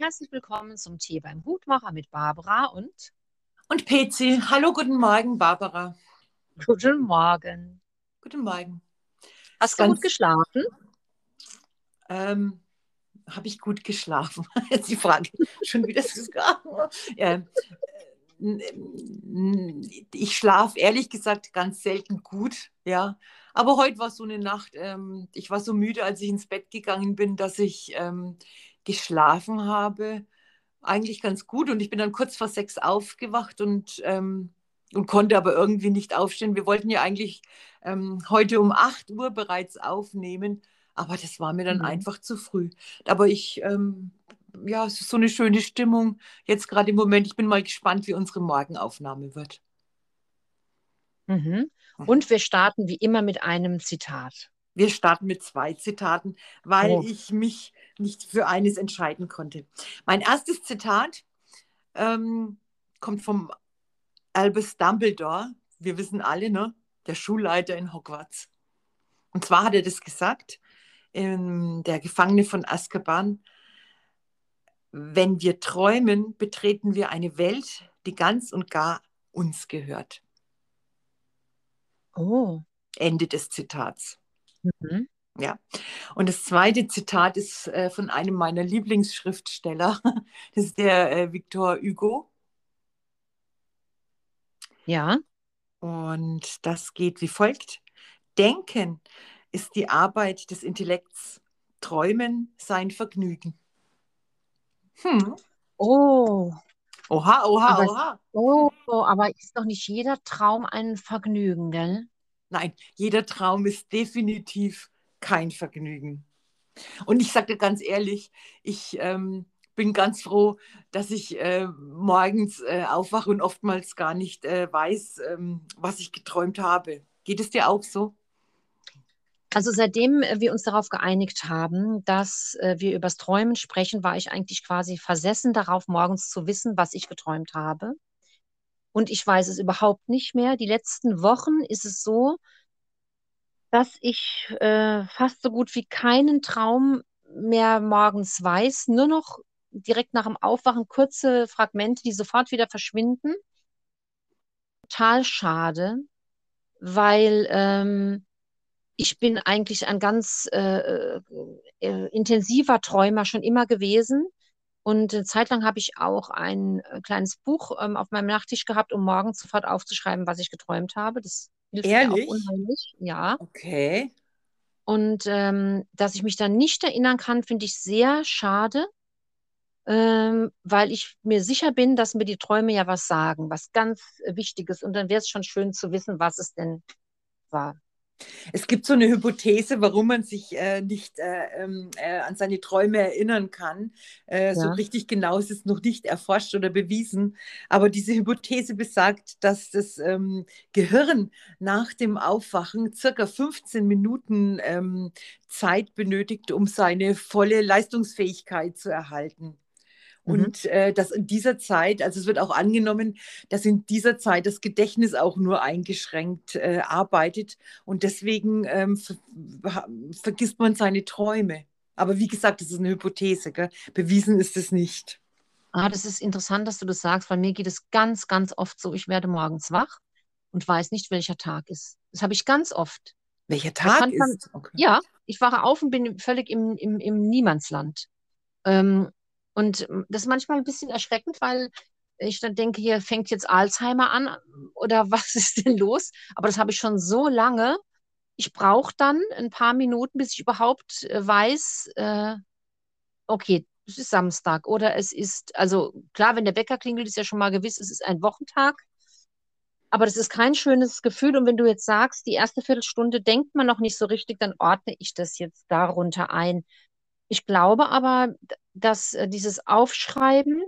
herzlich willkommen zum Tee beim Hutmacher mit Barbara und und PC. Hallo, guten Morgen, Barbara. Guten Morgen. Guten Morgen. Hast du gut geschlafen? Ähm, Habe ich gut geschlafen? Jetzt die Frage. Schon wieder ja. Ich schlafe ehrlich gesagt ganz selten gut, ja. Aber heute war so eine Nacht. Ähm, ich war so müde, als ich ins Bett gegangen bin, dass ich ähm, geschlafen habe. Eigentlich ganz gut. Und ich bin dann kurz vor sechs aufgewacht und, ähm, und konnte aber irgendwie nicht aufstehen. Wir wollten ja eigentlich ähm, heute um 8 Uhr bereits aufnehmen. Aber das war mir dann mhm. einfach zu früh. Aber ich, ähm, ja, es ist so eine schöne Stimmung jetzt gerade im Moment. Ich bin mal gespannt, wie unsere Morgenaufnahme wird. Mhm. Und wir starten wie immer mit einem Zitat. Wir starten mit zwei Zitaten, weil oh. ich mich nicht für eines entscheiden konnte. Mein erstes Zitat ähm, kommt vom Albus Dumbledore. Wir wissen alle, ne? Der Schulleiter in Hogwarts. Und zwar hat er das gesagt, ähm, der Gefangene von Azkaban. Wenn wir träumen, betreten wir eine Welt, die ganz und gar uns gehört. Oh. Ende des Zitats. Mhm. Ja. Und das zweite Zitat ist äh, von einem meiner Lieblingsschriftsteller. Das ist der äh, Victor Hugo. Ja. Und das geht wie folgt. Denken ist die Arbeit des Intellekts, Träumen sein Vergnügen. Hm. Oh. Oha, oha, aber, oha. Oh, aber ist doch nicht jeder Traum ein Vergnügen, gell? Nein, jeder Traum ist definitiv kein Vergnügen. Und ich dir ganz ehrlich, ich ähm, bin ganz froh, dass ich äh, morgens äh, aufwache und oftmals gar nicht äh, weiß, ähm, was ich geträumt habe. Geht es dir auch so? Also seitdem wir uns darauf geeinigt haben, dass äh, wir übers Träumen sprechen, war ich eigentlich quasi versessen darauf, morgens zu wissen, was ich geträumt habe und ich weiß es überhaupt nicht mehr. Die letzten Wochen ist es so, dass ich äh, fast so gut wie keinen Traum mehr morgens weiß, nur noch direkt nach dem Aufwachen kurze Fragmente, die sofort wieder verschwinden. Total schade, weil ähm, ich bin eigentlich ein ganz äh, äh, intensiver Träumer schon immer gewesen. Und eine Zeit lang habe ich auch ein äh, kleines Buch ähm, auf meinem Nachttisch gehabt, um morgens sofort aufzuschreiben, was ich geträumt habe. Das hilft Ehrlich? mir auch unheimlich. Ja. Okay. Und ähm, dass ich mich dann nicht erinnern kann, finde ich sehr schade, ähm, weil ich mir sicher bin, dass mir die Träume ja was sagen, was ganz Wichtiges. Und dann wäre es schon schön zu wissen, was es denn war. Es gibt so eine Hypothese, warum man sich äh, nicht äh, ähm, äh, an seine Träume erinnern kann. Äh, ja. So richtig genau ist es noch nicht erforscht oder bewiesen. Aber diese Hypothese besagt, dass das ähm, Gehirn nach dem Aufwachen circa 15 Minuten ähm, Zeit benötigt, um seine volle Leistungsfähigkeit zu erhalten. Mhm. Und äh, dass in dieser Zeit, also es wird auch angenommen, dass in dieser Zeit das Gedächtnis auch nur eingeschränkt äh, arbeitet und deswegen ähm, ver vergisst man seine Träume. Aber wie gesagt, das ist eine Hypothese, gell? bewiesen ist es nicht. Ah, das ist interessant, dass du das sagst, weil mir geht es ganz, ganz oft so, ich werde morgens wach und weiß nicht, welcher Tag ist. Das habe ich ganz oft. Welcher Tag ist? okay. Ja, ich wache auf und bin völlig im, im, im Niemandsland. Ähm, und das ist manchmal ein bisschen erschreckend, weil ich dann denke, hier fängt jetzt Alzheimer an oder was ist denn los? Aber das habe ich schon so lange. Ich brauche dann ein paar Minuten, bis ich überhaupt äh, weiß, äh, okay, es ist Samstag oder es ist, also klar, wenn der Wecker klingelt, ist ja schon mal gewiss, es ist ein Wochentag. Aber das ist kein schönes Gefühl. Und wenn du jetzt sagst, die erste Viertelstunde denkt man noch nicht so richtig, dann ordne ich das jetzt darunter ein. Ich glaube aber, dass äh, dieses Aufschreiben,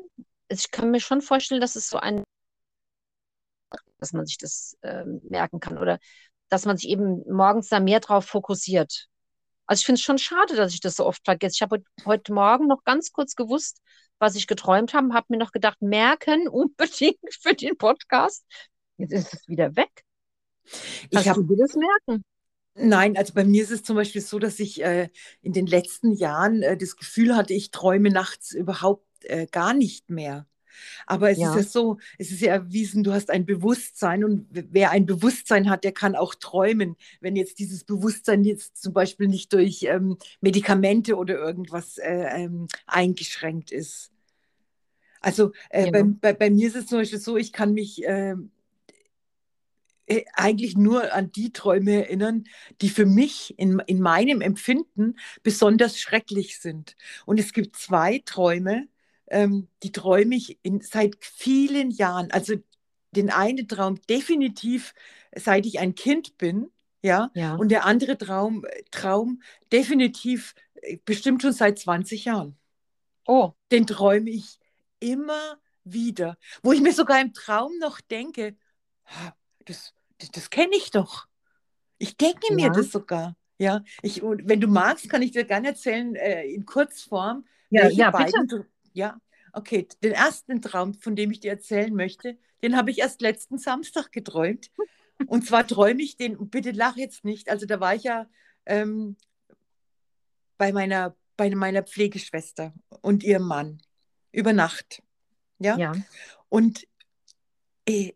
ich kann mir schon vorstellen, dass es so ein, dass man sich das äh, merken kann oder dass man sich eben morgens da mehr drauf fokussiert. Also ich finde es schon schade, dass ich das so oft vergesse. Ich habe heute Morgen noch ganz kurz gewusst, was ich geträumt habe, habe mir noch gedacht, merken unbedingt für den Podcast. Jetzt ist es wieder weg. Ich habe das merken. Nein, also bei mir ist es zum Beispiel so, dass ich äh, in den letzten Jahren äh, das Gefühl hatte, ich träume nachts überhaupt äh, gar nicht mehr. Aber es ja. ist ja so, es ist ja erwiesen, du hast ein Bewusstsein und wer ein Bewusstsein hat, der kann auch träumen. Wenn jetzt dieses Bewusstsein jetzt zum Beispiel nicht durch ähm, Medikamente oder irgendwas äh, ähm, eingeschränkt ist. Also äh, ja. bei, bei, bei, mir ist es zum Beispiel so, ich kann mich äh, eigentlich nur an die Träume erinnern, die für mich in, in meinem Empfinden besonders schrecklich sind. Und es gibt zwei Träume, ähm, die träume ich in, seit vielen Jahren. Also den einen Traum definitiv, seit ich ein Kind bin, ja, ja. und der andere Traum, Traum definitiv äh, bestimmt schon seit 20 Jahren. Oh. Den träume ich immer wieder, wo ich mir sogar im Traum noch denke, das, das, das kenne ich doch. Ich denke ja. mir das sogar. Ja, ich, wenn du magst, kann ich dir gerne erzählen äh, in Kurzform, ja, ja, beiden bitte. ja, okay, den ersten Traum, von dem ich dir erzählen möchte, den habe ich erst letzten Samstag geträumt. Und zwar träume ich den, bitte lach jetzt nicht, also da war ich ja ähm, bei, meiner, bei meiner Pflegeschwester und ihrem Mann über Nacht. Ja. ja. Und,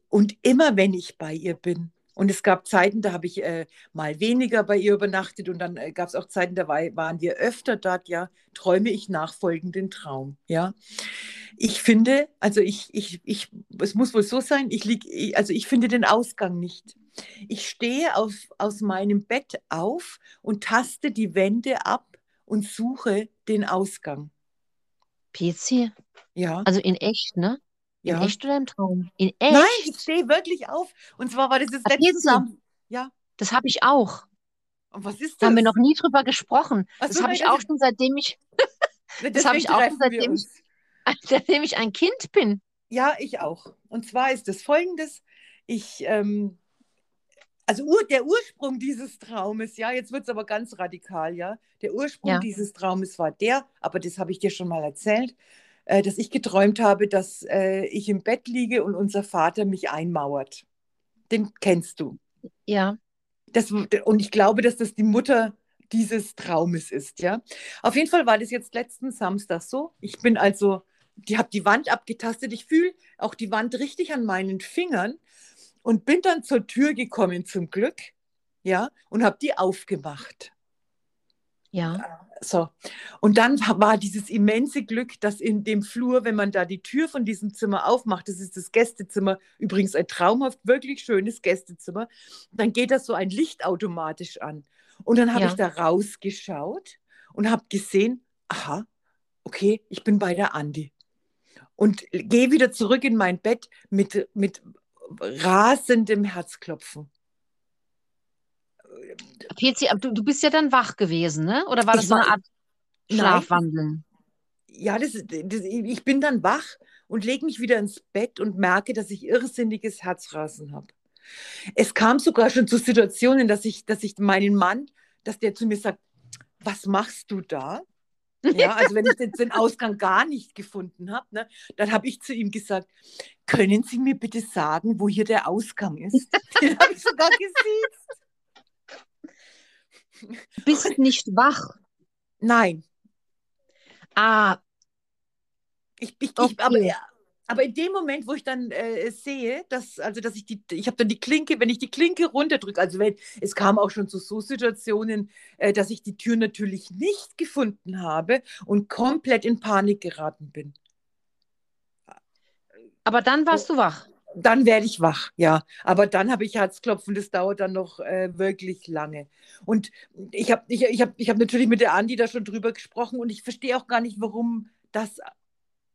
und immer wenn ich bei ihr bin, und es gab Zeiten, da habe ich äh, mal weniger bei ihr übernachtet und dann äh, gab es auch Zeiten, da war, waren wir öfter dort, ja, träume ich nachfolgenden Traum, ja. Ich finde, also ich, ich, ich, es muss wohl so sein, ich lieg, also ich finde den Ausgang nicht. Ich stehe auf, aus meinem Bett auf und taste die Wände ab und suche den Ausgang. PC? Ja. Also in echt, ne? In ja. echt oder im Traum? In echt? Nein, ich stehe wirklich auf. Und zwar war das das Ach, letzte Mal. Ja. Das habe ich auch. Und was ist das? Da haben wir noch nie drüber gesprochen. Ach das habe ich auch schon seitdem ich. das habe ich auch schon seitdem ich, seitdem ich ein Kind bin. Ja, ich auch. Und zwar ist es folgendes. Ich, ähm, also ur, der Ursprung dieses Traumes, ja, jetzt wird es aber ganz radikal, ja. Der Ursprung ja. dieses Traumes war der, aber das habe ich dir schon mal erzählt. Äh, dass ich geträumt habe, dass äh, ich im Bett liege und unser Vater mich einmauert. Den kennst du. Ja. Das, und ich glaube, dass das die Mutter dieses Traumes ist, ja. Auf jeden Fall war das jetzt letzten Samstag so. Ich bin also, die habe die Wand abgetastet. Ich fühle auch die Wand richtig an meinen Fingern und bin dann zur Tür gekommen zum Glück, ja, und habe die aufgemacht. Ja. So. Und dann war dieses immense Glück, dass in dem Flur, wenn man da die Tür von diesem Zimmer aufmacht, das ist das Gästezimmer, übrigens ein traumhaft, wirklich schönes Gästezimmer, dann geht das so ein Licht automatisch an. Und dann habe ja. ich da rausgeschaut und habe gesehen, aha, okay, ich bin bei der Andi. Und gehe wieder zurück in mein Bett mit, mit rasendem Herzklopfen. PC, du, du bist ja dann wach gewesen, ne? Oder war das so eine Art Schlafwandeln? Ja, das, das, ich bin dann wach und lege mich wieder ins Bett und merke, dass ich irrsinniges Herzrasen habe. Es kam sogar schon zu Situationen, dass ich, dass ich meinen Mann, dass der zu mir sagt, was machst du da? Ja, also wenn ich den, den Ausgang gar nicht gefunden habe, ne, dann habe ich zu ihm gesagt, können Sie mir bitte sagen, wo hier der Ausgang ist? Den habe ich sogar gesiezt. Du bist nicht wach. Nein. Ah. Ich, ich, okay. ich aber, aber in dem Moment, wo ich dann äh, sehe, dass, also dass ich die, ich habe dann die Klinke, wenn ich die Klinke runterdrücke, also wenn, es kam auch schon zu so Situationen, äh, dass ich die Tür natürlich nicht gefunden habe und komplett in Panik geraten bin. Aber dann warst du wach dann werde ich wach, ja. Aber dann habe ich Herzklopfen, das dauert dann noch äh, wirklich lange. Und ich habe ich, ich hab, ich hab natürlich mit der Andi da schon drüber gesprochen und ich verstehe auch gar nicht, warum das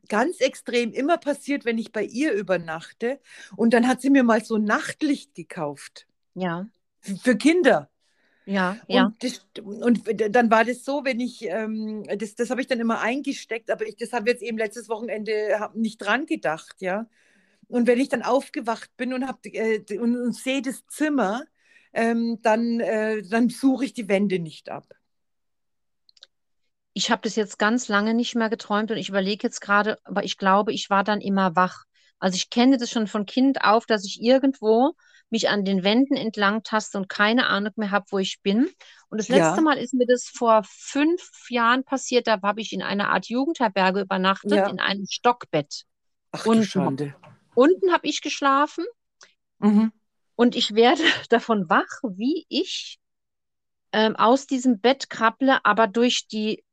ganz extrem immer passiert, wenn ich bei ihr übernachte. Und dann hat sie mir mal so Nachtlicht gekauft. Ja. Für Kinder. Ja, ja. Und, das, und dann war das so, wenn ich, ähm, das, das habe ich dann immer eingesteckt, aber ich, das habe jetzt eben letztes Wochenende nicht dran gedacht, ja. Und wenn ich dann aufgewacht bin und, hab, äh, und, und sehe das Zimmer, ähm, dann, äh, dann suche ich die Wände nicht ab. Ich habe das jetzt ganz lange nicht mehr geträumt und ich überlege jetzt gerade, aber ich glaube, ich war dann immer wach. Also ich kenne das schon von Kind auf, dass ich irgendwo mich an den Wänden entlang taste und keine Ahnung mehr habe, wo ich bin. Und das letzte ja. Mal ist mir das vor fünf Jahren passiert. Da habe ich in einer Art Jugendherberge übernachtet, ja. in einem Stockbett. Ach, und Schande. Unten habe ich geschlafen. Mhm. Und ich werde davon wach, wie ich ähm, aus diesem Bett krabble, aber durch die,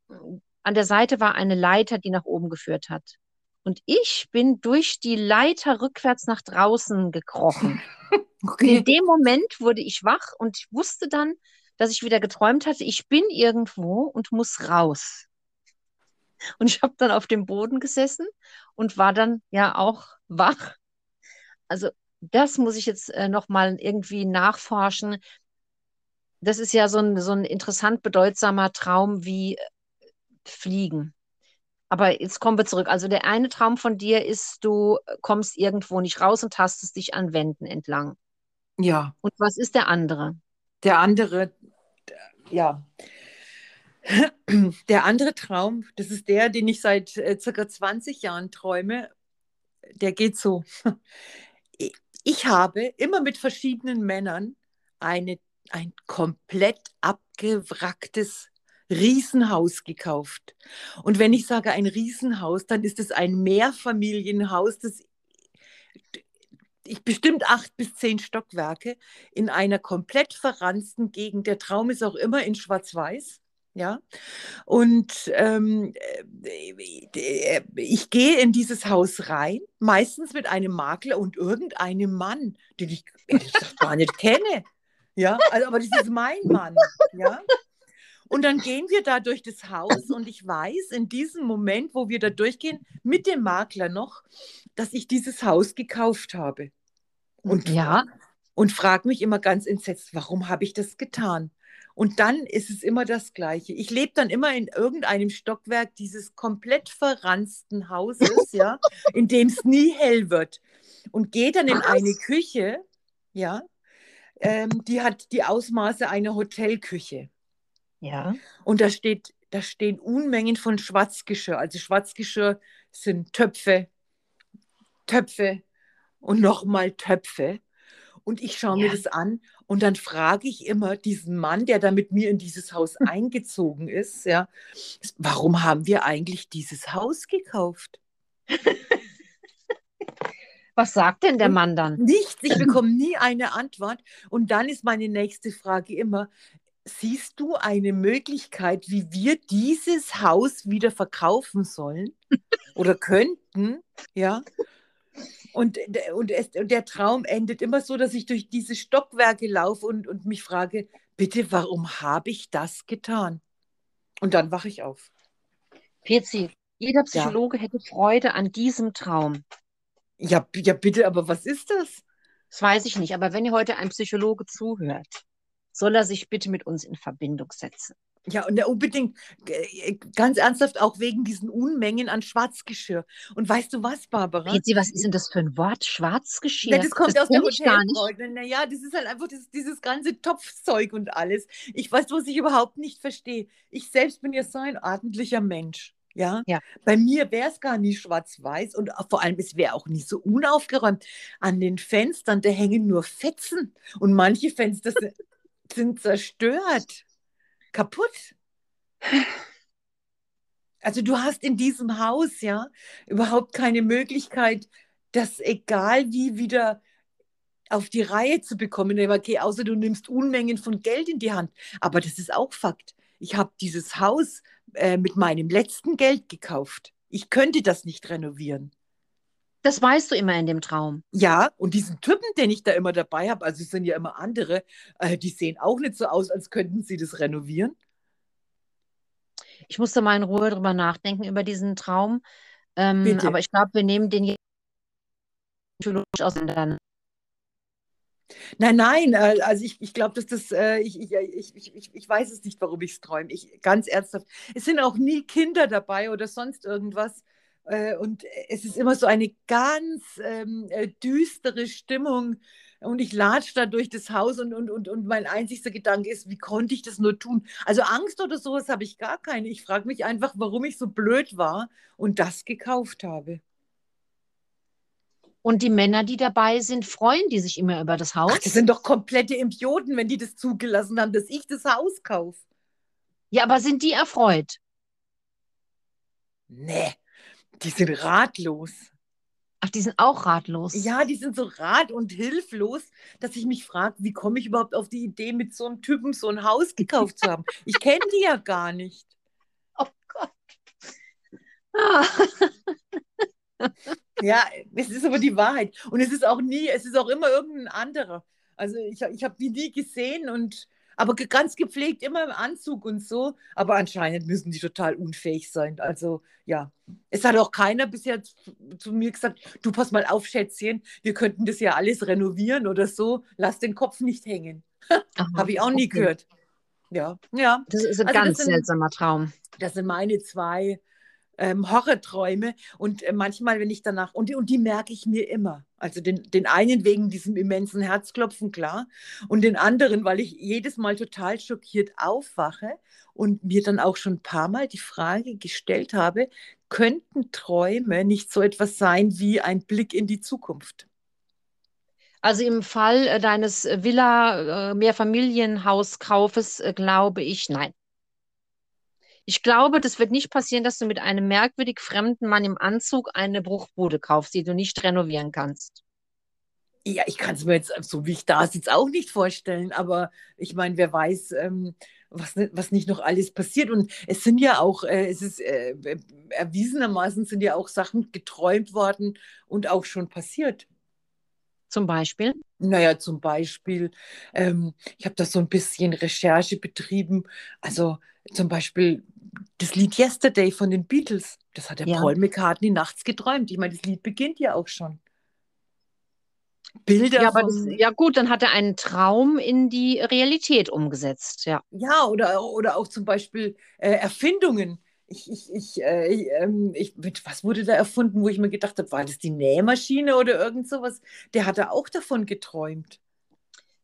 an der Seite war eine Leiter, die nach oben geführt hat. Und ich bin durch die Leiter rückwärts nach draußen gekrochen. Okay. In dem Moment wurde ich wach und ich wusste dann, dass ich wieder geträumt hatte, ich bin irgendwo und muss raus. Und ich habe dann auf dem Boden gesessen und war dann ja auch wach. Also das muss ich jetzt äh, noch mal irgendwie nachforschen. Das ist ja so ein, so ein interessant bedeutsamer Traum wie äh, Fliegen. Aber jetzt kommen wir zurück. Also der eine Traum von dir ist, du kommst irgendwo nicht raus und tastest dich an Wänden entlang. Ja. Und was ist der andere? Der andere, ja. Der andere Traum, das ist der, den ich seit äh, circa 20 Jahren träume. Der geht so. Ich habe immer mit verschiedenen Männern eine, ein komplett abgewracktes Riesenhaus gekauft. Und wenn ich sage ein Riesenhaus, dann ist es ein Mehrfamilienhaus, das ich bestimmt acht bis zehn Stockwerke in einer komplett verranzten Gegend. Der Traum ist auch immer in Schwarz-Weiß. Ja, und ähm, äh, ich gehe in dieses Haus rein, meistens mit einem Makler und irgendeinem Mann, den ich ehrlich gesagt gar nicht kenne. Ja, also, aber das ist mein Mann. Ja, und dann gehen wir da durch das Haus und ich weiß in diesem Moment, wo wir da durchgehen, mit dem Makler noch, dass ich dieses Haus gekauft habe. Und, ja. und frage mich immer ganz entsetzt, warum habe ich das getan? Und dann ist es immer das Gleiche. Ich lebe dann immer in irgendeinem Stockwerk dieses komplett verranzten Hauses, ja, in dem es nie hell wird. Und gehe dann in Was? eine Küche, ja, ähm, die hat die Ausmaße einer Hotelküche. Ja. Und da steht, da stehen Unmengen von Schwarzgeschirr. Also Schwarzgeschirr sind Töpfe, Töpfe und nochmal Töpfe. Und ich schaue ja. mir das an und dann frage ich immer diesen Mann, der da mit mir in dieses Haus eingezogen ist, ja, warum haben wir eigentlich dieses Haus gekauft? Was sagt denn der Mann dann? Nichts, ich bekomme nie eine Antwort. Und dann ist meine nächste Frage immer, siehst du eine Möglichkeit, wie wir dieses Haus wieder verkaufen sollen oder könnten? Ja. Und, und, es, und der Traum endet immer so, dass ich durch diese Stockwerke laufe und, und mich frage, bitte, warum habe ich das getan? Und dann wache ich auf. Pezi, jeder Psychologe ja. hätte Freude an diesem Traum. Ja, ja, bitte, aber was ist das? Das weiß ich nicht, aber wenn ihr heute ein Psychologe zuhört, soll er sich bitte mit uns in Verbindung setzen. Ja, und unbedingt, äh, ganz ernsthaft, auch wegen diesen Unmengen an Schwarzgeschirr. Und weißt du was, Barbara? Sie, was ist denn das für ein Wort, Schwarzgeschirr? Ja, das kommt das aus der Hotelbranche. Naja, das ist halt einfach das, dieses ganze Topfzeug und alles. Ich weiß, was ich überhaupt nicht verstehe. Ich selbst bin ja so ein ordentlicher Mensch. Ja? ja. Bei mir wäre es gar nicht schwarz-weiß und vor allem, es wäre auch nicht so unaufgeräumt. An den Fenstern, da hängen nur Fetzen und manche Fenster sind sind zerstört, kaputt. Also du hast in diesem Haus ja überhaupt keine Möglichkeit, das egal wie wieder auf die Reihe zu bekommen. Okay, außer du nimmst Unmengen von Geld in die Hand. Aber das ist auch Fakt. Ich habe dieses Haus äh, mit meinem letzten Geld gekauft. Ich könnte das nicht renovieren. Das weißt du immer in dem Traum. Ja, und diesen Typen, den ich da immer dabei habe, also es sind ja immer andere, äh, die sehen auch nicht so aus, als könnten sie das renovieren. Ich musste mal in Ruhe drüber nachdenken, über diesen Traum. Ähm, aber ich glaube, wir nehmen den jetzt psychologisch auseinander. Nein, nein, äh, also ich, ich glaube, dass das, äh, ich, ich, ich, ich, ich weiß es nicht, warum ich es träume. Ich, ganz ernsthaft. Es sind auch nie Kinder dabei oder sonst irgendwas. Äh, und es ist immer so eine ganz ähm, äh, düstere Stimmung. Und ich latsche da durch das Haus und, und, und, und mein einzigster Gedanke ist, wie konnte ich das nur tun? Also Angst oder sowas habe ich gar keine. Ich frage mich einfach, warum ich so blöd war und das gekauft habe. Und die Männer, die dabei sind, freuen die sich immer über das Haus. Ach, die sind doch komplette Idioten, wenn die das zugelassen haben, dass ich das Haus kaufe. Ja, aber sind die erfreut? Nee, die sind ratlos. Ach, die sind auch ratlos. Ja, die sind so rat- und hilflos, dass ich mich frage, wie komme ich überhaupt auf die Idee, mit so einem Typen so ein Haus gekauft zu haben? Ich kenne die ja gar nicht. Oh Gott. Ah. ja, es ist aber die Wahrheit. Und es ist auch nie, es ist auch immer irgendein anderer. Also ich, ich habe die nie gesehen und aber ganz gepflegt, immer im Anzug und so. Aber anscheinend müssen die total unfähig sein. Also ja, es hat auch keiner bisher zu mir gesagt, du pass mal auf, Schätzchen, wir könnten das ja alles renovieren oder so. Lass den Kopf nicht hängen. Habe ich auch nie okay. gehört. Ja, ja. Das ist ein also ganz sind, seltsamer Traum. Das sind meine zwei ähm, Horrorträume und äh, manchmal, wenn ich danach, und, und die merke ich mir immer. Also den, den einen wegen diesem immensen Herzklopfen, klar, und den anderen, weil ich jedes Mal total schockiert aufwache und mir dann auch schon ein paar Mal die Frage gestellt habe, könnten Träume nicht so etwas sein wie ein Blick in die Zukunft? Also im Fall äh, deines Villa-Mehrfamilienhauskaufes äh, glaube ich, nein. Ich glaube, das wird nicht passieren, dass du mit einem merkwürdig fremden Mann im Anzug eine Bruchbude kaufst, die du nicht renovieren kannst. Ja, ich kann es mir jetzt, so wie ich da sitze, auch nicht vorstellen. Aber ich meine, wer weiß, ähm, was, was nicht noch alles passiert. Und es sind ja auch, äh, es ist äh, erwiesenermaßen sind ja auch Sachen geträumt worden und auch schon passiert. Zum Beispiel? Naja, zum Beispiel, ähm, ich habe da so ein bisschen Recherche betrieben. Also zum Beispiel das Lied Yesterday von den Beatles, das hat der ja. Paul McCartney nachts geträumt. Ich meine, das Lied beginnt ja auch schon. Bilder. Ja, das, ja, gut, dann hat er einen Traum in die Realität umgesetzt, ja. Ja, oder, oder auch zum Beispiel äh, Erfindungen. Ich, ich, ich, äh, ähm, ich, was wurde da erfunden, wo ich mir gedacht habe, war das die Nähmaschine oder irgend sowas? Der hatte auch davon geträumt.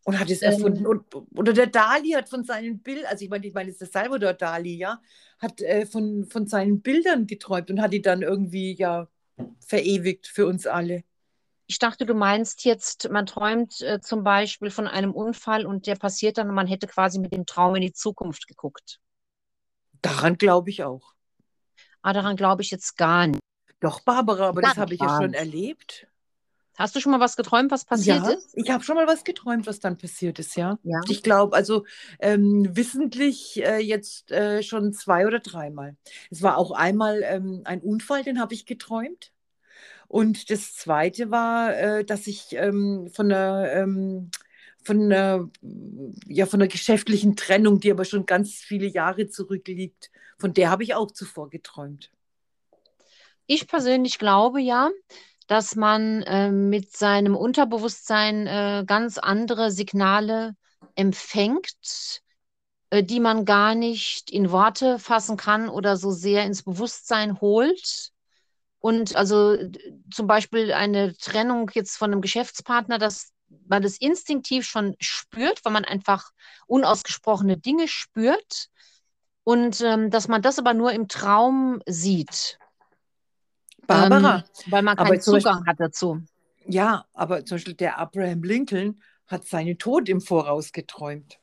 Und hat es ähm, erfunden. Und, oder der Dali hat von seinen Bildern, also ich meine, ich meine, es ist der Salvador Dali, ja, hat äh, von, von seinen Bildern geträumt und hat die dann irgendwie ja verewigt für uns alle. Ich dachte, du meinst jetzt, man träumt äh, zum Beispiel von einem Unfall und der passiert dann und man hätte quasi mit dem Traum in die Zukunft geguckt. Daran glaube ich auch. Ah, daran glaube ich jetzt gar nicht. Doch, Barbara, aber das habe ich ja schon erlebt. Hast du schon mal was geträumt, was passiert ja, ist? Ich habe schon mal was geträumt, was dann passiert ist, ja. ja. Ich glaube, also ähm, wissentlich äh, jetzt äh, schon zwei oder dreimal. Es war auch einmal ähm, ein Unfall, den habe ich geträumt. Und das zweite war, äh, dass ich ähm, von einer ähm, von einer, ja, von einer geschäftlichen Trennung, die aber schon ganz viele Jahre zurückliegt, von der habe ich auch zuvor geträumt. Ich persönlich glaube ja, dass man äh, mit seinem Unterbewusstsein äh, ganz andere Signale empfängt, äh, die man gar nicht in Worte fassen kann oder so sehr ins Bewusstsein holt. Und also zum Beispiel eine Trennung jetzt von einem Geschäftspartner, dass man das instinktiv schon spürt, weil man einfach unausgesprochene Dinge spürt und ähm, dass man das aber nur im Traum sieht. Barbara. Ähm, weil man keinen Zugang Beispiel, hat dazu. Ja, aber zum Beispiel der Abraham Lincoln hat seinen Tod im Voraus geträumt.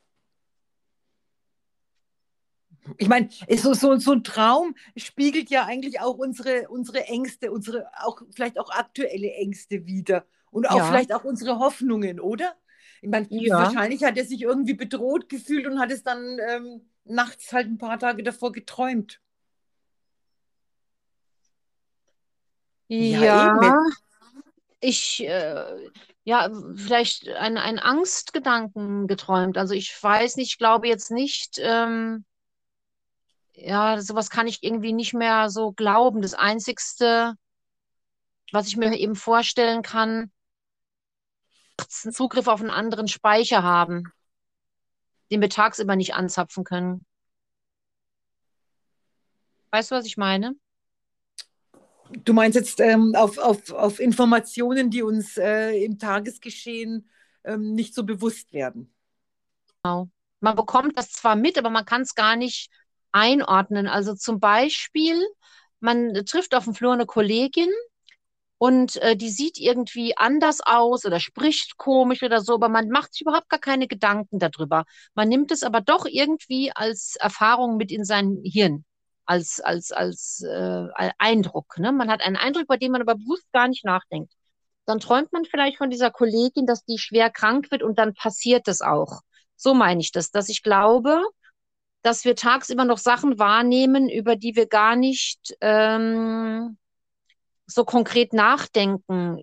Ich meine, so, so, so ein Traum spiegelt ja eigentlich auch unsere, unsere Ängste, unsere auch vielleicht auch aktuelle Ängste wieder und auch ja. vielleicht auch unsere Hoffnungen, oder? Ich meine, ja. wahrscheinlich hat er sich irgendwie bedroht gefühlt und hat es dann ähm, nachts halt ein paar Tage davor geträumt. Ja, ja ich, äh, ja, vielleicht einen Angstgedanken geträumt. Also ich weiß nicht, ich glaube jetzt nicht, ähm, ja, sowas kann ich irgendwie nicht mehr so glauben. Das Einzigste, was ich mir eben vorstellen kann, einen Zugriff auf einen anderen Speicher haben, den wir tagsüber nicht anzapfen können. Weißt du, was ich meine? Du meinst jetzt ähm, auf, auf, auf Informationen, die uns äh, im Tagesgeschehen ähm, nicht so bewusst werden. Genau. Man bekommt das zwar mit, aber man kann es gar nicht einordnen. Also zum Beispiel, man trifft auf dem Flur eine Kollegin und äh, die sieht irgendwie anders aus oder spricht komisch oder so, aber man macht sich überhaupt gar keine Gedanken darüber. Man nimmt es aber doch irgendwie als Erfahrung mit in sein Hirn, als, als, als äh, Eindruck. Ne? Man hat einen Eindruck, bei dem man aber bewusst gar nicht nachdenkt. Dann träumt man vielleicht von dieser Kollegin, dass die schwer krank wird und dann passiert es auch. So meine ich das, dass ich glaube, dass wir tagsüber noch Sachen wahrnehmen, über die wir gar nicht ähm, so konkret nachdenken.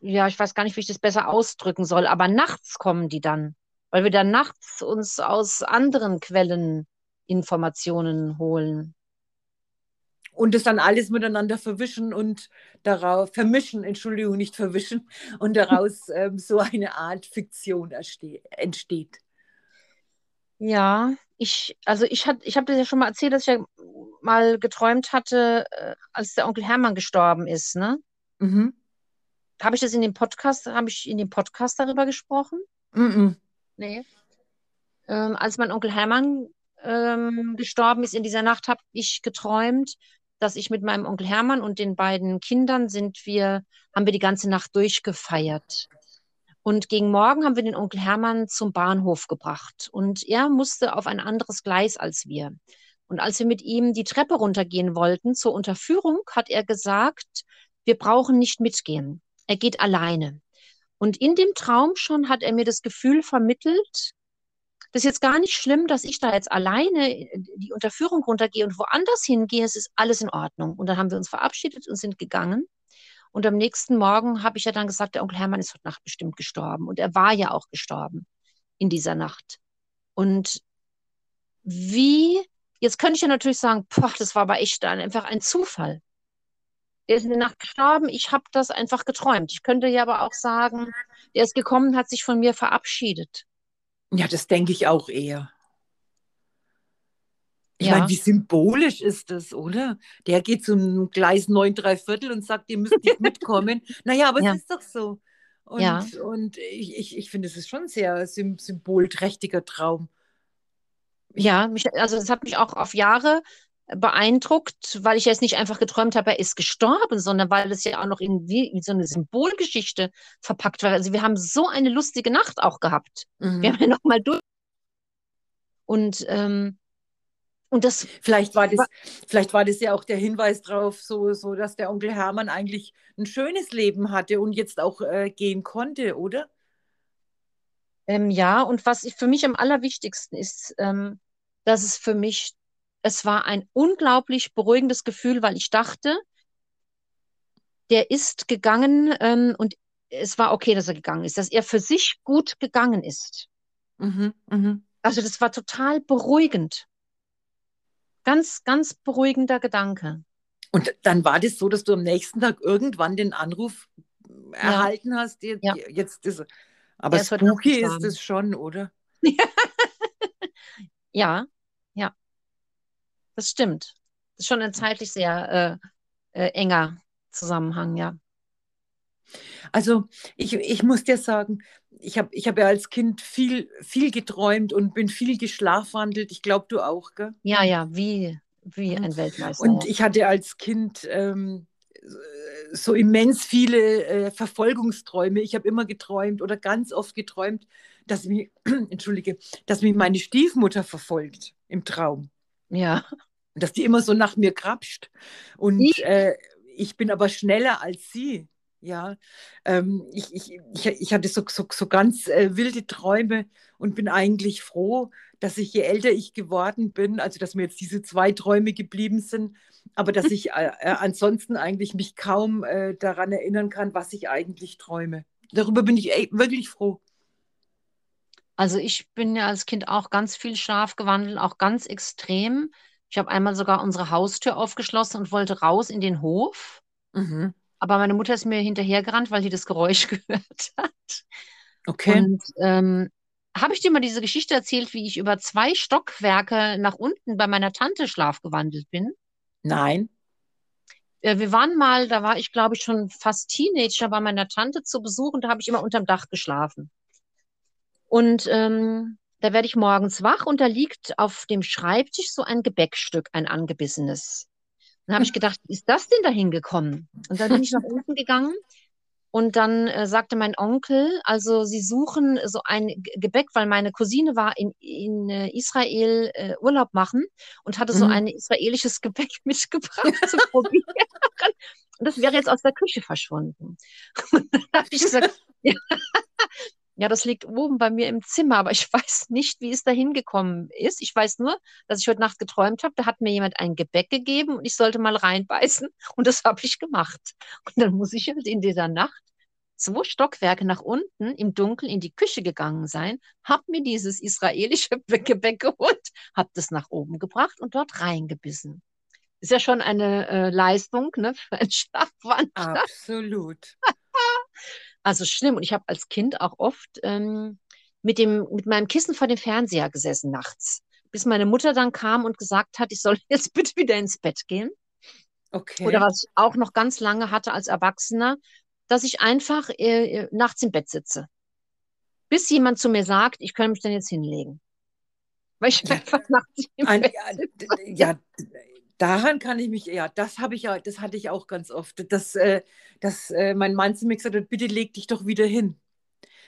Ja, ich weiß gar nicht, wie ich das besser ausdrücken soll, aber nachts kommen die dann, weil wir dann nachts uns aus anderen Quellen Informationen holen. Und das dann alles miteinander verwischen und darauf vermischen, Entschuldigung, nicht verwischen, und daraus ähm, so eine Art Fiktion entsteht. Ja, ich, also ich ich habe das ja schon mal erzählt, dass ich ja mal geträumt hatte, äh, als der Onkel Hermann gestorben ist, ne? Mhm. Habe ich das in dem Podcast, habe ich in dem Podcast darüber gesprochen? Mhm. Nee. Ähm, als mein Onkel Hermann ähm, gestorben ist in dieser Nacht, habe ich geträumt, dass ich mit meinem Onkel Hermann und den beiden Kindern sind wir, haben wir die ganze Nacht durchgefeiert. Und gegen Morgen haben wir den Onkel Hermann zum Bahnhof gebracht. Und er musste auf ein anderes Gleis als wir. Und als wir mit ihm die Treppe runtergehen wollten zur Unterführung, hat er gesagt, wir brauchen nicht mitgehen. Er geht alleine. Und in dem Traum schon hat er mir das Gefühl vermittelt, das ist jetzt gar nicht schlimm, dass ich da jetzt alleine die Unterführung runtergehe und woanders hingehe. Es ist alles in Ordnung. Und dann haben wir uns verabschiedet und sind gegangen. Und am nächsten Morgen habe ich ja dann gesagt, der Onkel Hermann ist heute Nacht bestimmt gestorben. Und er war ja auch gestorben in dieser Nacht. Und wie, jetzt könnte ich ja natürlich sagen, boah, das war aber echt einfach ein Zufall. Er ist in der Nacht gestorben, ich habe das einfach geträumt. Ich könnte ja aber auch sagen, er ist gekommen, hat sich von mir verabschiedet. Ja, das denke ich auch eher. Ich ja. meine, wie symbolisch ist das, oder? Der geht zum Gleis 9 3 Viertel und sagt, ihr müsst nicht mitkommen. naja, aber ja. es ist doch so. Und, ja. und ich, ich, ich finde, es ist schon ein sehr symbolträchtiger Traum. Ja, mich, also das hat mich auch auf Jahre beeindruckt, weil ich jetzt nicht einfach geträumt habe, er ist gestorben, sondern weil es ja auch noch in, wie, in so eine Symbolgeschichte verpackt war. Also wir haben so eine lustige Nacht auch gehabt. Mhm. Wir haben ja nochmal durch. Und ähm, und das vielleicht war das, vielleicht war das ja auch der Hinweis darauf, so, so, dass der Onkel Hermann eigentlich ein schönes Leben hatte und jetzt auch äh, gehen konnte, oder? Ähm, ja, und was für mich am allerwichtigsten ist, ähm, dass es für mich, es war ein unglaublich beruhigendes Gefühl, weil ich dachte, der ist gegangen ähm, und es war okay, dass er gegangen ist, dass er für sich gut gegangen ist. Mhm, mh. Also das war total beruhigend. Ganz, ganz beruhigender Gedanke. Und dann war das so, dass du am nächsten Tag irgendwann den Anruf ja. erhalten hast. Jetzt, ja. jetzt ist, aber ja, spooky ist es schon, oder? ja, ja. Das stimmt. Das ist schon ein zeitlich sehr äh, äh, enger Zusammenhang, ja. Also ich, ich muss dir sagen, ich habe ich hab ja als Kind viel, viel geträumt und bin viel geschlafwandelt. Ich glaube, du auch, gell? Ja, ja, wie, wie ein Weltmeister. Und ich hatte als Kind ähm, so immens viele äh, Verfolgungsträume. Ich habe immer geträumt oder ganz oft geträumt, dass mich, entschuldige, dass mich meine Stiefmutter verfolgt im Traum. Ja. Dass die immer so nach mir krapscht. Und äh, ich bin aber schneller als sie. Ja, ähm, ich, ich, ich, ich, hatte so, so, so ganz äh, wilde Träume und bin eigentlich froh, dass ich, je älter ich geworden bin, also dass mir jetzt diese zwei Träume geblieben sind, aber dass ich äh, äh, ansonsten eigentlich mich kaum äh, daran erinnern kann, was ich eigentlich träume. Darüber bin ich wirklich froh. Also ich bin ja als Kind auch ganz viel Schlaf gewandelt, auch ganz extrem. Ich habe einmal sogar unsere Haustür aufgeschlossen und wollte raus in den Hof. Mhm. Aber meine Mutter ist mir hinterhergerannt, weil die das Geräusch gehört hat. Okay. Und ähm, habe ich dir mal diese Geschichte erzählt, wie ich über zwei Stockwerke nach unten bei meiner Tante schlafgewandelt bin? Nein. Äh, wir waren mal, da war ich glaube ich schon fast Teenager bei meiner Tante zu Besuch und da habe ich immer unterm Dach geschlafen. Und ähm, da werde ich morgens wach und da liegt auf dem Schreibtisch so ein Gebäckstück, ein angebissenes. Dann habe ich gedacht, wie ist das denn da hingekommen? Und dann bin ich nach unten gegangen und dann äh, sagte mein Onkel, also sie suchen so ein Gebäck, weil meine Cousine war in, in äh, Israel äh, Urlaub machen und hatte so mhm. ein israelisches Gebäck mitgebracht zu probieren. Und das wäre jetzt aus der Küche verschwunden. Und dann habe ich gesagt, ja, ja, das liegt oben bei mir im Zimmer, aber ich weiß nicht, wie es da hingekommen ist. Ich weiß nur, dass ich heute Nacht geträumt habe, da hat mir jemand ein Gebäck gegeben und ich sollte mal reinbeißen und das habe ich gemacht. Und dann muss ich halt in dieser Nacht zwei Stockwerke nach unten im Dunkeln in die Küche gegangen sein, habe mir dieses israelische Gebäck geholt, habe das nach oben gebracht und dort reingebissen. Ist ja schon eine äh, Leistung ne, für einen Schlafwandler. Absolut. Also schlimm. Und ich habe als Kind auch oft ähm, mit, dem, mit meinem Kissen vor dem Fernseher gesessen nachts, bis meine Mutter dann kam und gesagt hat, ich soll jetzt bitte wieder ins Bett gehen. Okay. Oder was ich auch noch ganz lange hatte als Erwachsener, dass ich einfach äh, äh nachts im Bett sitze. Bis jemand zu mir sagt, ich kann mich dann jetzt hinlegen. Weil ich ja, einfach nachts im ein, Bett sitze. Ja, daran kann ich mich, ja, das habe ich ja, das hatte ich auch ganz oft, dass, äh, dass äh, mein Mann zu mir gesagt hat, bitte leg dich doch wieder hin.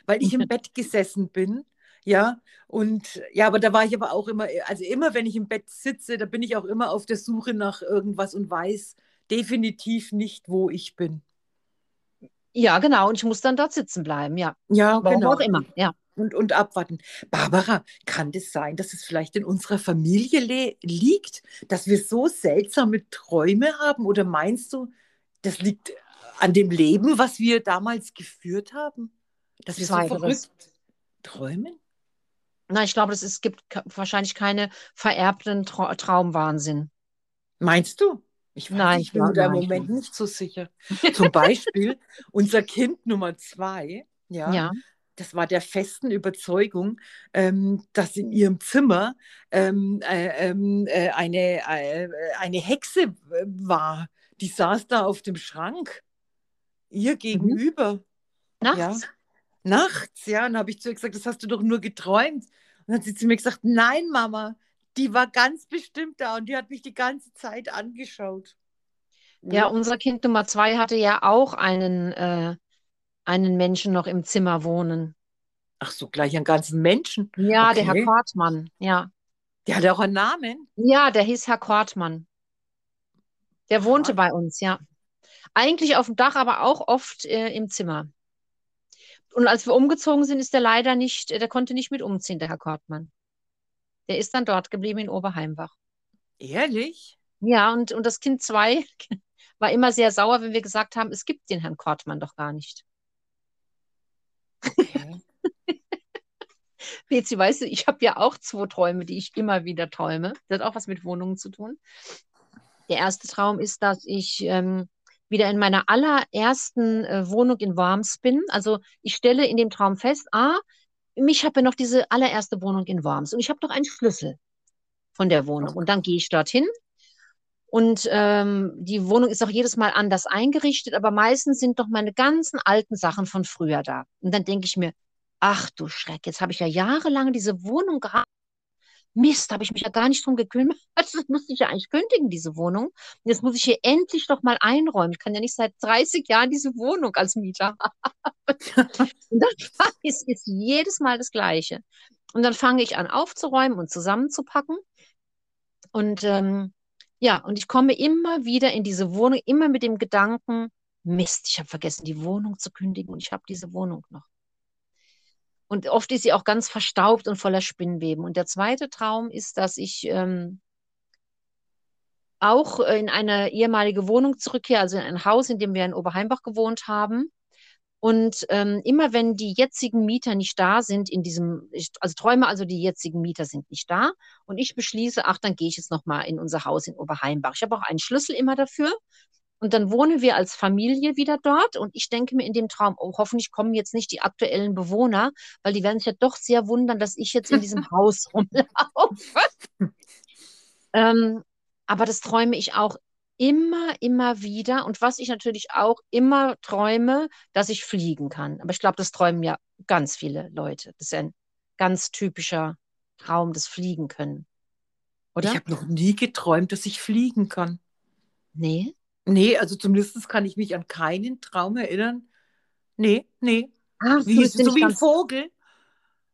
Weil ich im Bett gesessen bin, ja, und ja, aber da war ich aber auch immer, also immer wenn ich im Bett sitze, da bin ich auch immer auf der Suche nach irgendwas und weiß definitiv nicht, wo ich bin. Ja, genau, und ich muss dann dort sitzen bleiben, ja. Ja, Warum genau. auch immer, ja und, und abwarten. Barbara, kann das sein, dass es vielleicht in unserer Familie liegt, dass wir so seltsame Träume haben? Oder meinst du, das liegt an dem Leben, was wir damals geführt haben? Dass wir so verrückt träumen? Na, ich glaube, es gibt wahrscheinlich keine vererbten Tra Traumwahnsinn. Meinst du? Ich, weiß, nein, ich bin mir da im Moment nicht so sicher. Zum Beispiel unser Kind Nummer zwei, ja, ja das war der festen Überzeugung, ähm, dass in ihrem Zimmer ähm, äh, ähm, äh, eine, äh, eine Hexe äh, war. Die saß da auf dem Schrank, ihr mhm. gegenüber. Mhm. Nachts? Ja. Nachts, ja. Und dann habe ich zu ihr gesagt, das hast du doch nur geträumt. Und dann hat sie zu mir gesagt, nein, Mama, die war ganz bestimmt da und die hat mich die ganze Zeit angeschaut. Ja, unser Kind Nummer zwei hatte ja auch einen äh, einen Menschen noch im Zimmer wohnen. Ach so, gleich einen ganzen Menschen? Ja, okay. der Herr Kortmann, ja. Der hat auch einen Namen? Ja, der hieß Herr Kortmann. Der wohnte Aha. bei uns, ja. Eigentlich auf dem Dach, aber auch oft äh, im Zimmer. Und als wir umgezogen sind, ist der leider nicht, der konnte nicht mit umziehen, der Herr Kortmann. Der ist dann dort geblieben in Oberheimbach. Ehrlich? Ja, und, und das Kind 2 war immer sehr sauer, wenn wir gesagt haben, es gibt den Herrn Kortmann doch gar nicht. Betsy, weißt du, ich habe ja auch zwei Träume, die ich immer wieder träume. Das hat auch was mit Wohnungen zu tun. Der erste Traum ist, dass ich ähm, wieder in meiner allerersten äh, Wohnung in Worms bin. Also ich stelle in dem Traum fest, ah, ich habe ja noch diese allererste Wohnung in Worms und ich habe noch einen Schlüssel von der Wohnung. Und dann gehe ich dorthin und ähm, die Wohnung ist auch jedes Mal anders eingerichtet, aber meistens sind doch meine ganzen alten Sachen von früher da. Und dann denke ich mir, ach du Schreck, jetzt habe ich ja jahrelang diese Wohnung gehabt. Mist, habe ich mich ja gar nicht drum gekümmert. Das musste ich ja eigentlich kündigen, diese Wohnung. Jetzt muss ich hier endlich doch mal einräumen. Ich kann ja nicht seit 30 Jahren diese Wohnung als Mieter haben. Und dann ist, ist jedes Mal das Gleiche. Und dann fange ich an aufzuräumen und zusammenzupacken. Und ähm, ja, und ich komme immer wieder in diese Wohnung, immer mit dem Gedanken, Mist, ich habe vergessen, die Wohnung zu kündigen und ich habe diese Wohnung noch. Und oft ist sie auch ganz verstaubt und voller Spinnweben. Und der zweite Traum ist, dass ich ähm, auch in eine ehemalige Wohnung zurückkehre, also in ein Haus, in dem wir in Oberheimbach gewohnt haben. Und ähm, immer wenn die jetzigen Mieter nicht da sind, in diesem, ich, also träume also, die jetzigen Mieter sind nicht da und ich beschließe, ach, dann gehe ich jetzt nochmal in unser Haus in Oberheimbach. Ich habe auch einen Schlüssel immer dafür und dann wohnen wir als Familie wieder dort. Und ich denke mir in dem Traum, oh, hoffentlich kommen jetzt nicht die aktuellen Bewohner, weil die werden sich ja doch sehr wundern, dass ich jetzt in diesem Haus rumlaufe. ähm, aber das träume ich auch immer, immer wieder. Und was ich natürlich auch immer träume, dass ich fliegen kann. Aber ich glaube, das träumen ja ganz viele Leute. Das ist ein ganz typischer Traum, das Fliegen können. Oder? Ich habe noch nie geträumt, dass ich fliegen kann. Nee. Nee, also zumindest kann ich mich an keinen Traum erinnern. Nee, nee. Ah, wie ist so wie ein Vogel?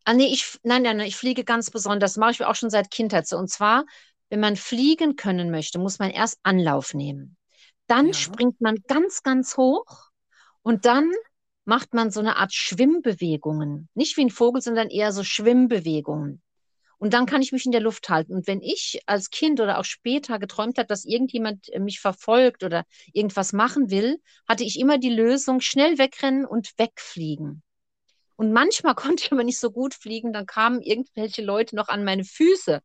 Ah, nee, ich, nein, nein, nein, ich fliege ganz besonders. Das mache ich auch schon seit Kindheit so. Und zwar, wenn man fliegen können möchte, muss man erst Anlauf nehmen. Dann ja. springt man ganz, ganz hoch und dann macht man so eine Art Schwimmbewegungen. Nicht wie ein Vogel, sondern eher so Schwimmbewegungen. Und dann kann ich mich in der Luft halten. Und wenn ich als Kind oder auch später geträumt habe, dass irgendjemand äh, mich verfolgt oder irgendwas machen will, hatte ich immer die Lösung, schnell wegrennen und wegfliegen. Und manchmal konnte ich aber nicht so gut fliegen, dann kamen irgendwelche Leute noch an meine Füße.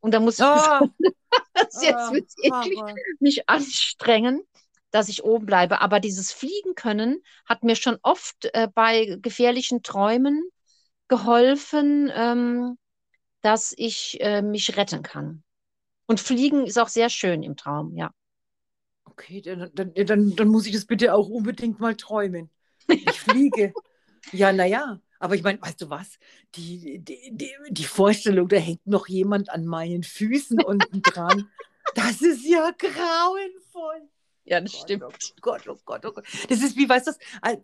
Und da muss ich oh. jetzt oh, wirklich mich anstrengen, dass ich oben bleibe. Aber dieses Fliegen können hat mir schon oft äh, bei gefährlichen Träumen geholfen, ähm, dass ich äh, mich retten kann. Und fliegen ist auch sehr schön im Traum, ja. Okay, dann, dann, dann, dann muss ich das bitte auch unbedingt mal träumen. Ich fliege. ja, naja, aber ich meine, weißt du was? Die, die, die, die, Vorstellung, da hängt noch jemand an meinen Füßen unten dran. Das ist ja grauenvoll. Ja, das Gott, stimmt. Oh Gott, oh Gott, oh Gott. Das ist wie, weißt du,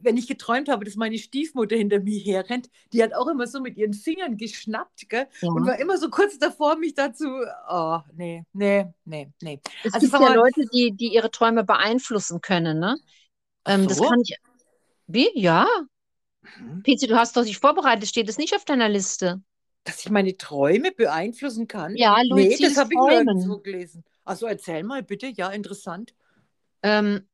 wenn ich geträumt habe, dass meine Stiefmutter hinter mir herrennt, die hat auch immer so mit ihren Fingern geschnappt, gell? Ja. Und war immer so kurz davor, mich dazu, oh, nee, nee, nee, nee. Es also, gibt ja Leute, die, die ihre Träume beeinflussen können, ne? Ähm, so? Das kann ich, wie? Ja. Mhm. Pizzi, du hast doch dich vorbereitet, steht es nicht auf deiner Liste? Dass ich meine Träume beeinflussen kann? Ja, Luiz, Nee, das habe ich nirgendwo gelesen. Also erzähl mal bitte, ja, interessant. Ähm,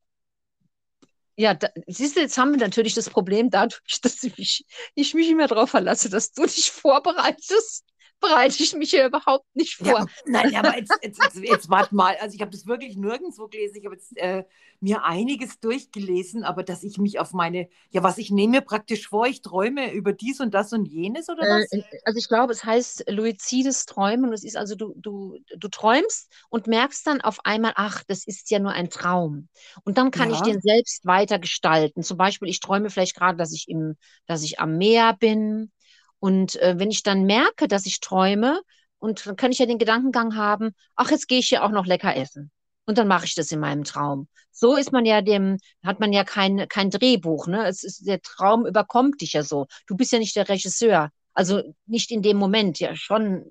ja, da, siehst du, jetzt haben wir natürlich das Problem dadurch, dass ich mich, ich mich immer darauf verlasse, dass du dich vorbereitest bereite ich mich hier überhaupt nicht vor. Ja, nein, aber jetzt, jetzt, jetzt, jetzt warte mal. Also ich habe das wirklich nirgendwo gelesen. Ich habe jetzt äh, mir einiges durchgelesen, aber dass ich mich auf meine, ja, was ich nehme praktisch vor, ich träume über dies und das und jenes oder was? Äh, also ich glaube, es heißt luizides Träumen. Das ist also, du, du, du träumst und merkst dann auf einmal, ach, das ist ja nur ein Traum. Und dann kann ja. ich den selbst weiter gestalten. Zum Beispiel, ich träume vielleicht gerade, dass ich im, dass ich am Meer bin und äh, wenn ich dann merke, dass ich träume, und dann kann ich ja den Gedankengang haben, ach, jetzt gehe ich ja auch noch lecker essen. Und dann mache ich das in meinem Traum. So ist man ja dem, hat man ja kein, kein Drehbuch, ne? Es ist, der Traum überkommt dich ja so. Du bist ja nicht der Regisseur. Also nicht in dem Moment, ja, schon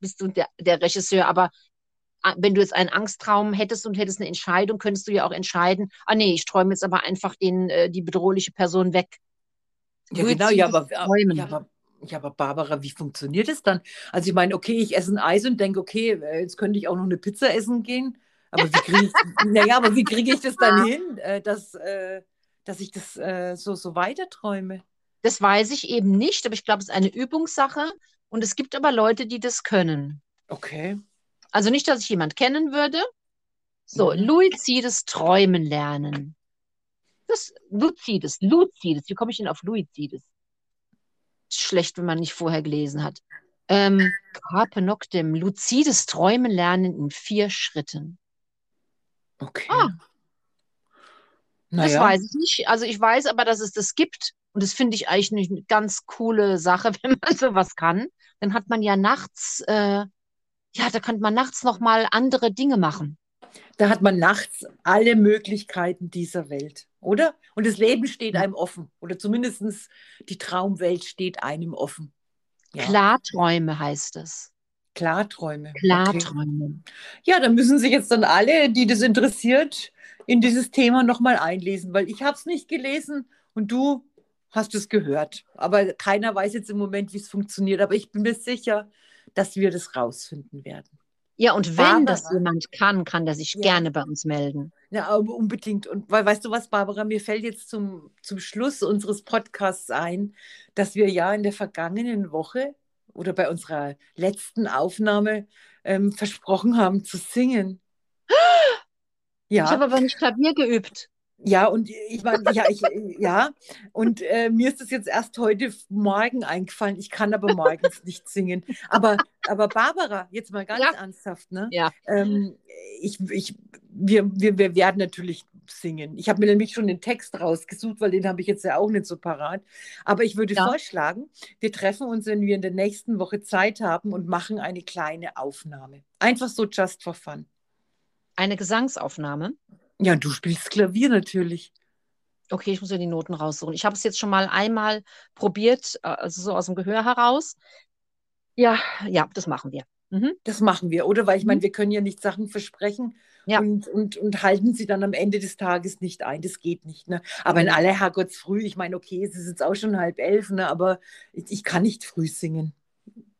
bist du der, der Regisseur, aber ah, wenn du jetzt einen Angsttraum hättest und hättest eine Entscheidung, könntest du ja auch entscheiden, ah nee, ich träume jetzt aber einfach den, äh, die bedrohliche Person weg. Ja, genau, ja aber, ja, aber ja, aber Barbara, wie funktioniert es dann? Also ich meine, okay, ich esse ein Eis und denke, okay, äh, jetzt könnte ich auch noch eine Pizza essen gehen. Aber wie kriege ich, naja, aber wie kriege ich das dann hin, äh, dass, äh, dass ich das so, so weiterträume? Das weiß ich eben nicht, aber ich glaube, es ist eine Übungssache. Und es gibt aber Leute, die das können. Okay. Also nicht, dass ich jemand kennen würde. So, mhm. luizides Träumen lernen. Das luzides, luzides. Wie komme ich denn auf luzides? Schlecht, wenn man nicht vorher gelesen hat. Ähm, Carpe Noctem, luzides Träumen lernen in vier Schritten. Okay. Ah, naja. Das weiß ich nicht. Also ich weiß aber, dass es das gibt. Und das finde ich eigentlich eine ganz coole Sache, wenn man sowas kann. Dann hat man ja nachts, äh, ja, da könnte man nachts nochmal andere Dinge machen. Da hat man nachts alle Möglichkeiten dieser Welt oder? Und das Leben steht einem offen. Oder zumindest die Traumwelt steht einem offen. Ja. Klarträume heißt es. Klarträume. Klarträume. Okay. Ja, dann müssen sich jetzt dann alle, die das interessiert, in dieses Thema nochmal einlesen, weil ich habe es nicht gelesen und du hast es gehört. Aber keiner weiß jetzt im Moment, wie es funktioniert. Aber ich bin mir sicher, dass wir das rausfinden werden. Ja, und wenn Barbara, das jemand kann, kann der sich ja. gerne bei uns melden. Ja, unbedingt. Und weil, weißt du was, Barbara, mir fällt jetzt zum, zum Schluss unseres Podcasts ein, dass wir ja in der vergangenen Woche oder bei unserer letzten Aufnahme ähm, versprochen haben zu singen. Ja. Ich habe aber nicht Klavier geübt. Ja, und ich meine, ja, ich, ja, und äh, mir ist das jetzt erst heute Morgen eingefallen. Ich kann aber morgens nicht singen. Aber, aber Barbara, jetzt mal ganz ja. ernsthaft, ne? Ja. Ähm, ich, ich, wir, wir, wir werden natürlich singen. Ich habe mir nämlich schon den Text rausgesucht, weil den habe ich jetzt ja auch nicht so parat. Aber ich würde ja. vorschlagen, wir treffen uns, wenn wir in der nächsten Woche Zeit haben und machen eine kleine Aufnahme. Einfach so just for fun. Eine Gesangsaufnahme? Ja, du spielst Klavier natürlich. Okay, ich muss ja die Noten raussuchen. Ich habe es jetzt schon mal einmal probiert, äh, also so aus dem Gehör heraus. Ja, ja, das machen wir. Mhm. Das machen wir, oder? Weil ich meine, mhm. wir können ja nicht Sachen versprechen ja. und, und, und halten sie dann am Ende des Tages nicht ein. Das geht nicht. Ne? Aber in aller Herrgottsfrüh, ich meine, okay, es ist jetzt auch schon halb elf, ne? aber ich, ich kann nicht früh singen.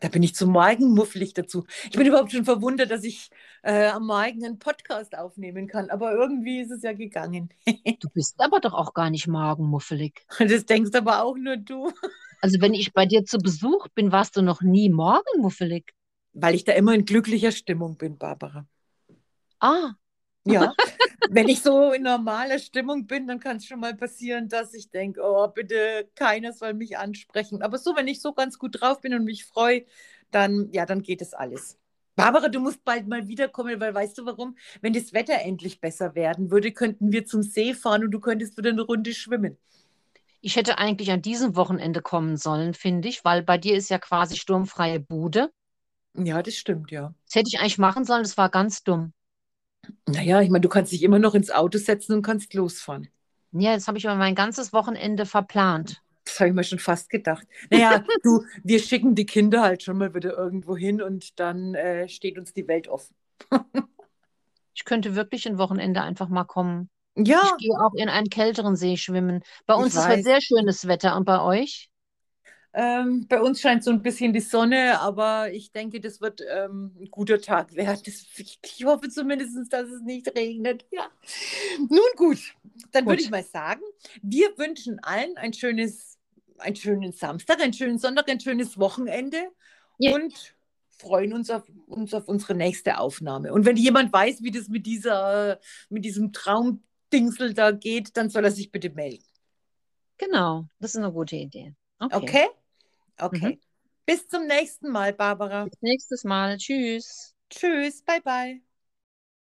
Da bin ich zum Morgen muffelig dazu. Ich bin überhaupt schon verwundert, dass ich äh, am Morgen einen Podcast aufnehmen kann. Aber irgendwie ist es ja gegangen. du bist aber doch auch gar nicht morgenmuffelig. Das denkst aber auch nur du. Also wenn ich bei dir zu Besuch bin, warst du noch nie morgenmuffelig. Weil ich da immer in glücklicher Stimmung bin, Barbara. Ah. Ja, wenn ich so in normaler Stimmung bin, dann kann es schon mal passieren, dass ich denke, oh, bitte, keiner soll mich ansprechen. Aber so, wenn ich so ganz gut drauf bin und mich freue, dann, ja, dann geht es alles. Barbara, du musst bald mal wiederkommen, weil weißt du warum? Wenn das Wetter endlich besser werden würde, könnten wir zum See fahren und du könntest wieder eine Runde schwimmen. Ich hätte eigentlich an diesem Wochenende kommen sollen, finde ich, weil bei dir ist ja quasi sturmfreie Bude. Ja, das stimmt, ja. Das hätte ich eigentlich machen sollen, das war ganz dumm. Naja, ich meine, du kannst dich immer noch ins Auto setzen und kannst losfahren. Ja, jetzt habe ich aber mein ganzes Wochenende verplant. Das habe ich mir schon fast gedacht. Naja, du, wir schicken die Kinder halt schon mal wieder irgendwo hin und dann äh, steht uns die Welt offen. ich könnte wirklich ein Wochenende einfach mal kommen. Ja. Ich gehe auch in einen kälteren See schwimmen. Bei uns ist heute sehr schönes Wetter und bei euch? Ähm, bei uns scheint so ein bisschen die Sonne, aber ich denke, das wird ähm, ein guter Tag werden. Das, ich, ich, hoffe zumindest, dass es nicht regnet. Ja. Nun gut, dann würde ich mal sagen, wir wünschen allen ein schönes, einen schönen Samstag, einen schönen Sonntag, ein schönes Wochenende ja. und freuen uns auf, uns auf unsere nächste Aufnahme. Und wenn jemand weiß, wie das mit, dieser, mit diesem Traumdingsel da geht, dann soll er sich bitte melden. Genau, das ist eine gute Idee. Okay? okay? Okay. Mhm. Bis zum nächsten Mal, Barbara. Bis nächstes Mal. Tschüss. Tschüss. Bye, bye.